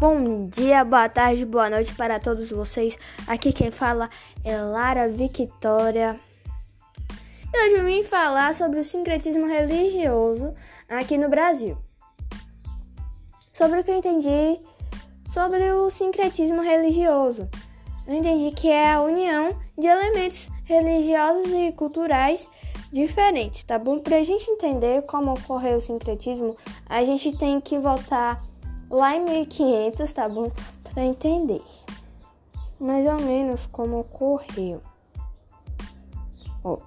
Bom dia, boa tarde, boa noite para todos vocês. Aqui quem fala é Lara Victoria. E hoje eu vim falar sobre o sincretismo religioso aqui no Brasil. Sobre o que eu entendi sobre o sincretismo religioso. Eu entendi que é a união de elementos religiosos e culturais diferentes, tá bom? Para a gente entender como ocorreu o sincretismo, a gente tem que voltar lá em 1500, tá bom? Para entender mais ou menos como ocorreu. Oh,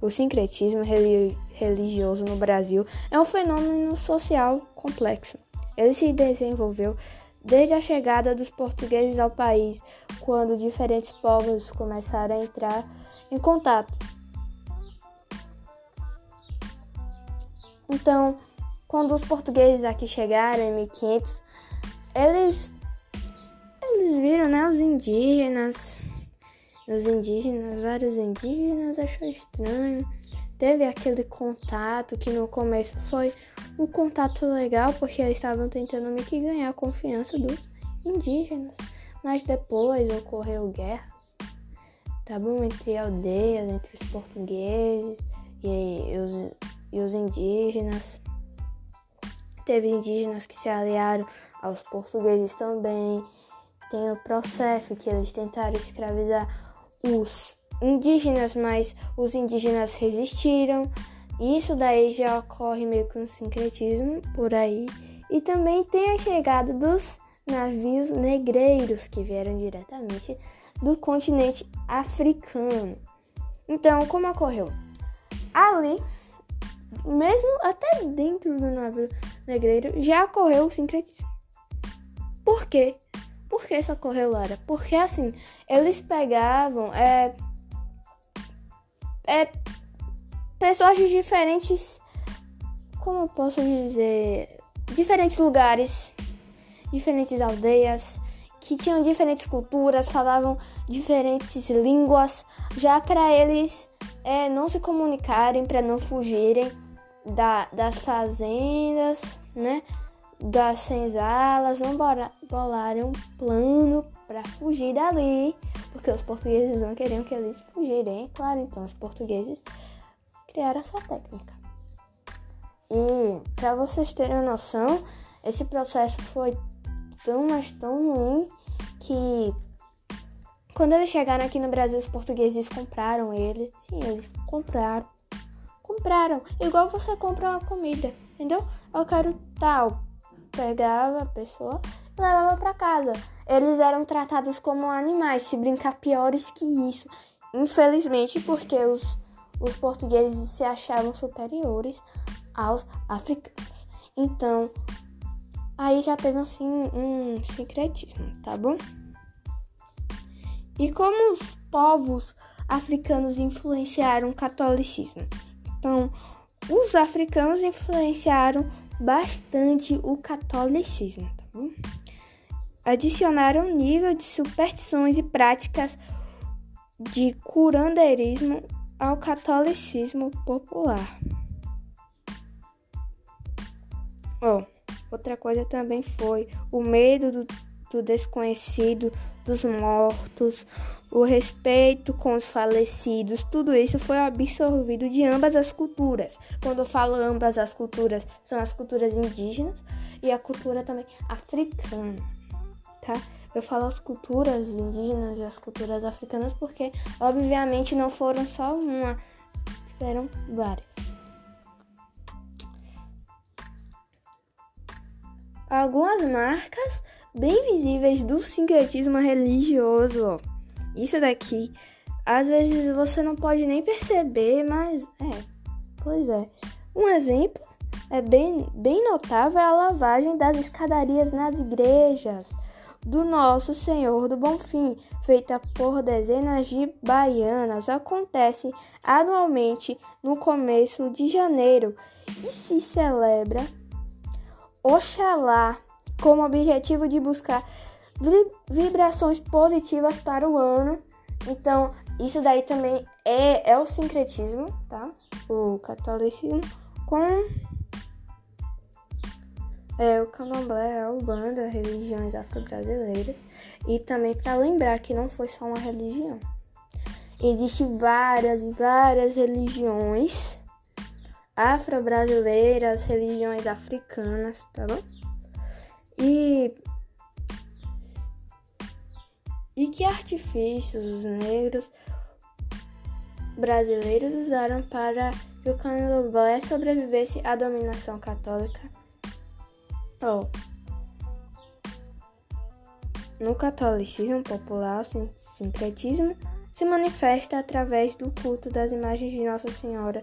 o sincretismo religioso no Brasil é um fenômeno social complexo. Ele se desenvolveu desde a chegada dos portugueses ao país, quando diferentes povos começaram a entrar em contato. Então, quando os portugueses aqui chegaram em 1500, eles eles viram, né, os indígenas, os indígenas, vários indígenas achou estranho. Teve aquele contato que no começo foi um contato legal, porque eles estavam tentando meio que ganhar a confiança dos indígenas. Mas depois ocorreu guerras, tá bom? Entre aldeias, entre os portugueses e os, e os indígenas. Teve indígenas que se aliaram aos portugueses também. Tem o processo que eles tentaram escravizar os indígenas, mas os indígenas resistiram. Isso daí já ocorre meio que um sincretismo por aí. E também tem a chegada dos navios negreiros que vieram diretamente do continente africano. Então, como ocorreu? Ali mesmo até dentro do navio negreiro, já ocorreu o sincretismo. Por quê? Por que isso ocorreu, Lara? Porque assim, eles pegavam é, é, pessoas de diferentes. Como eu posso dizer? Diferentes lugares, diferentes aldeias, que tinham diferentes culturas, falavam diferentes línguas, já para eles é, não se comunicarem, para não fugirem da, das fazendas, né? Das senzalas, vão bolarem um plano para fugir dali, porque os portugueses não queriam que eles fugirem, claro. Então, os portugueses criaram essa técnica. E para vocês terem noção, esse processo foi tão, mas tão ruim que quando eles chegaram aqui no Brasil, os portugueses compraram ele. Sim, eles compraram compraram. Igual você compra uma comida, entendeu? Eu quero tal. Pegava a pessoa e levava para casa. Eles eram tratados como animais, se brincar piores que isso. Infelizmente, porque os, os portugueses se achavam superiores aos africanos. Então, aí já teve assim um secretismo, tá bom? E como os povos africanos influenciaram o catolicismo? Então, os africanos influenciaram bastante o catolicismo, tá bom? Adicionaram nível de superstições e práticas de curandeirismo ao catolicismo popular. Oh, outra coisa também foi o medo do, do desconhecido, dos mortos, o respeito com os falecidos, tudo isso foi absorvido de ambas as culturas. Quando eu falo ambas as culturas, são as culturas indígenas e a cultura também africana, tá? Eu falo as culturas indígenas e as culturas africanas porque, obviamente, não foram só uma, foram várias. Algumas marcas bem visíveis do sincretismo religioso. Isso daqui, às vezes você não pode nem perceber, mas é, pois é. Um exemplo é bem, bem notável é a lavagem das escadarias nas igrejas do Nosso Senhor do Bonfim, feita por dezenas de baianas, acontece anualmente no começo de janeiro e se celebra Oxalá com o objetivo de buscar vibrações positivas para o ano. Então, isso daí também é, é o sincretismo, tá? O catolicismo com É, o candomblé é o banda religiões afro-brasileiras e também para lembrar que não foi só uma religião. Existem várias e várias religiões afro-brasileiras, religiões africanas, tá bom? E e que artifícios os negros brasileiros usaram para que o candomblé sobrevivesse à dominação católica? Oh. No catolicismo popular, o sincretismo se manifesta através do culto das imagens de Nossa Senhora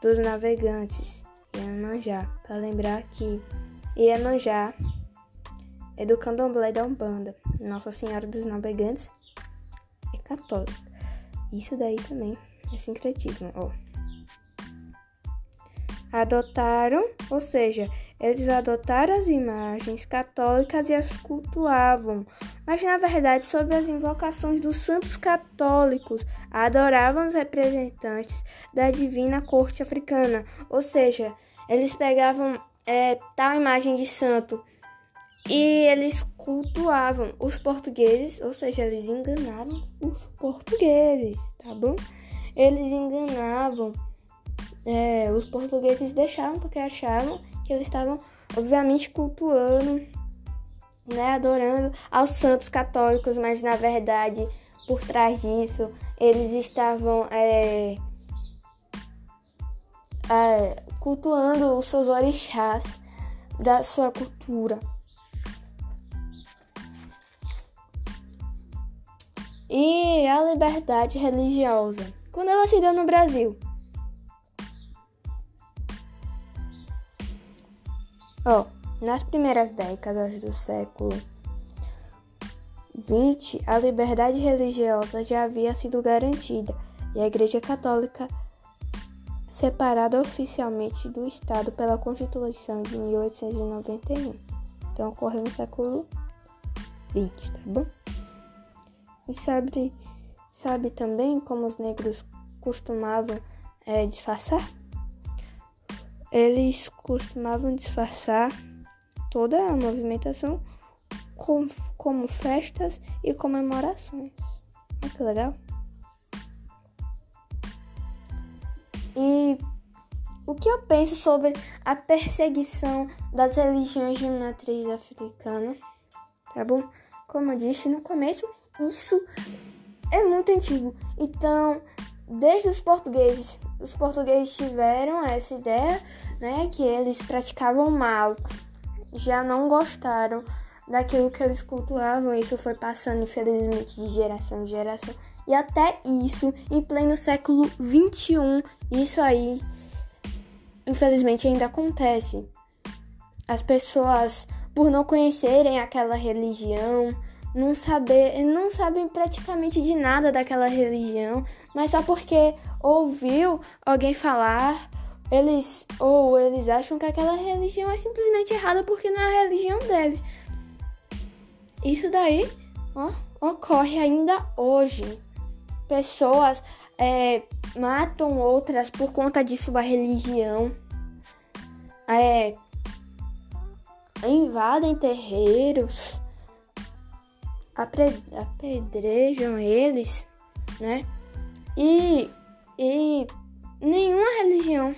dos Navegantes, Iemanjá, para lembrar que Iemanjá é do candomblé da Umbanda. Nossa Senhora dos Navegantes é católica. Isso daí também é sincretismo, ó. Adotaram, ou seja, eles adotaram as imagens católicas e as cultuavam, mas na verdade, sob as invocações dos santos católicos, adoravam os representantes da divina corte africana, ou seja, eles pegavam é, tal imagem de santo e eles cultuavam os portugueses, ou seja, eles enganaram os portugueses, tá bom? Eles enganavam é, os portugueses deixavam porque achavam que eles estavam, obviamente, cultuando, né, adorando aos santos católicos, mas na verdade, por trás disso, eles estavam é, é, cultuando os seus orixás da sua cultura. E a liberdade religiosa. Quando ela se deu no Brasil? Oh, nas primeiras décadas do século XX, a liberdade religiosa já havia sido garantida e a Igreja Católica separada oficialmente do Estado pela Constituição de 1891. Então ocorreu no século XX, tá bom? E sabe, sabe também como os negros costumavam é, disfarçar? eles costumavam disfarçar toda a movimentação com, como festas e comemorações. Olha que legal. E o que eu penso sobre a perseguição das religiões de matriz africana? Tá bom? Como eu disse no começo, isso é muito antigo. Então, desde os portugueses os portugueses tiveram essa ideia, né, que eles praticavam mal, já não gostaram daquilo que eles cultuavam, isso foi passando infelizmente de geração em geração. E até isso, em pleno século 21, isso aí infelizmente ainda acontece. As pessoas, por não conhecerem aquela religião, não saber, não sabem praticamente de nada daquela religião, mas só porque ouviu alguém falar, eles ou eles acham que aquela religião é simplesmente errada porque não é a religião deles. Isso daí, ó, ocorre ainda hoje. Pessoas é, matam outras por conta de sua religião. É, invadem terreiros apedrejam eles, né? E, e nenhuma religião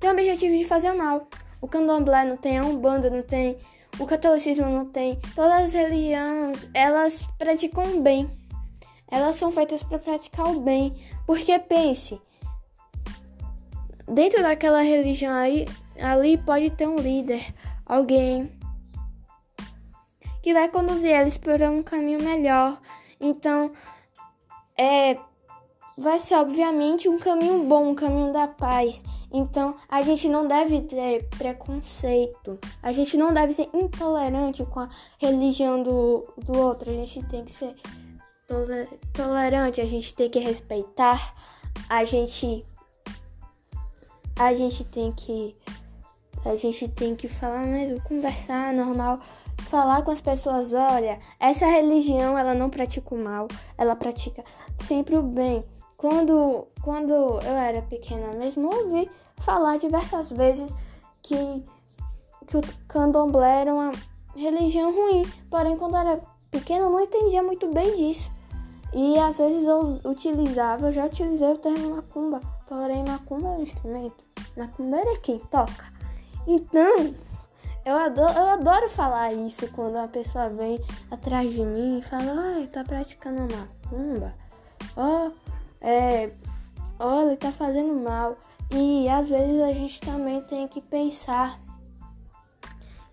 tem o objetivo de fazer mal. O candomblé não tem, a umbanda não tem, o catolicismo não tem. Todas as religiões, elas praticam o bem. Elas são feitas para praticar o bem. Porque pense, dentro daquela religião aí, ali pode ter um líder, alguém que vai conduzir eles por um caminho melhor. Então, é vai ser obviamente um caminho bom, um caminho da paz. Então, a gente não deve ter preconceito. A gente não deve ser intolerante com a religião do, do outro. A gente tem que ser tolerante, a gente tem que respeitar. A gente a gente tem que a gente tem que falar mesmo, conversar normal, falar com as pessoas, olha, essa religião ela não pratica o mal, ela pratica sempre o bem. Quando, quando eu era pequena mesmo, ouvi falar diversas vezes que que o candomblé era uma religião ruim. Porém, quando eu era pequeno, eu não entendia muito bem disso. E às vezes eu utilizava, eu já utilizei o termo macumba. Porém, macumba é um instrumento. Macumba é quem toca. Então, eu adoro, eu adoro falar isso quando uma pessoa vem atrás de mim e fala, ai, tá praticando macumba. Ó, oh, é. Oh, ele tá fazendo mal. E às vezes a gente também tem que pensar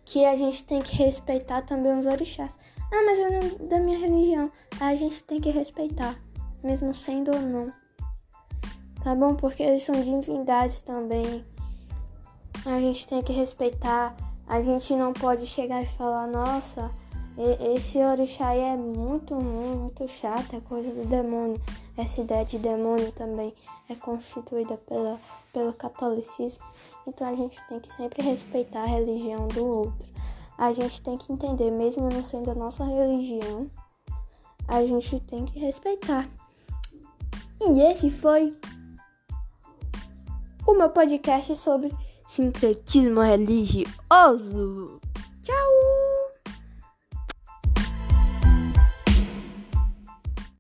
que a gente tem que respeitar também os orixás. Ah, mas é da minha religião. A gente tem que respeitar, mesmo sendo ou não. Tá bom? Porque eles são divindades também. A gente tem que respeitar. A gente não pode chegar e falar, nossa, esse orixá é muito ruim, muito chato, é coisa do demônio. Essa ideia de demônio também é constituída pela, pelo catolicismo. Então a gente tem que sempre respeitar a religião do outro. A gente tem que entender, mesmo não sendo a nossa religião, a gente tem que respeitar. E esse foi o meu podcast sobre sincretismo religioso. Tchau!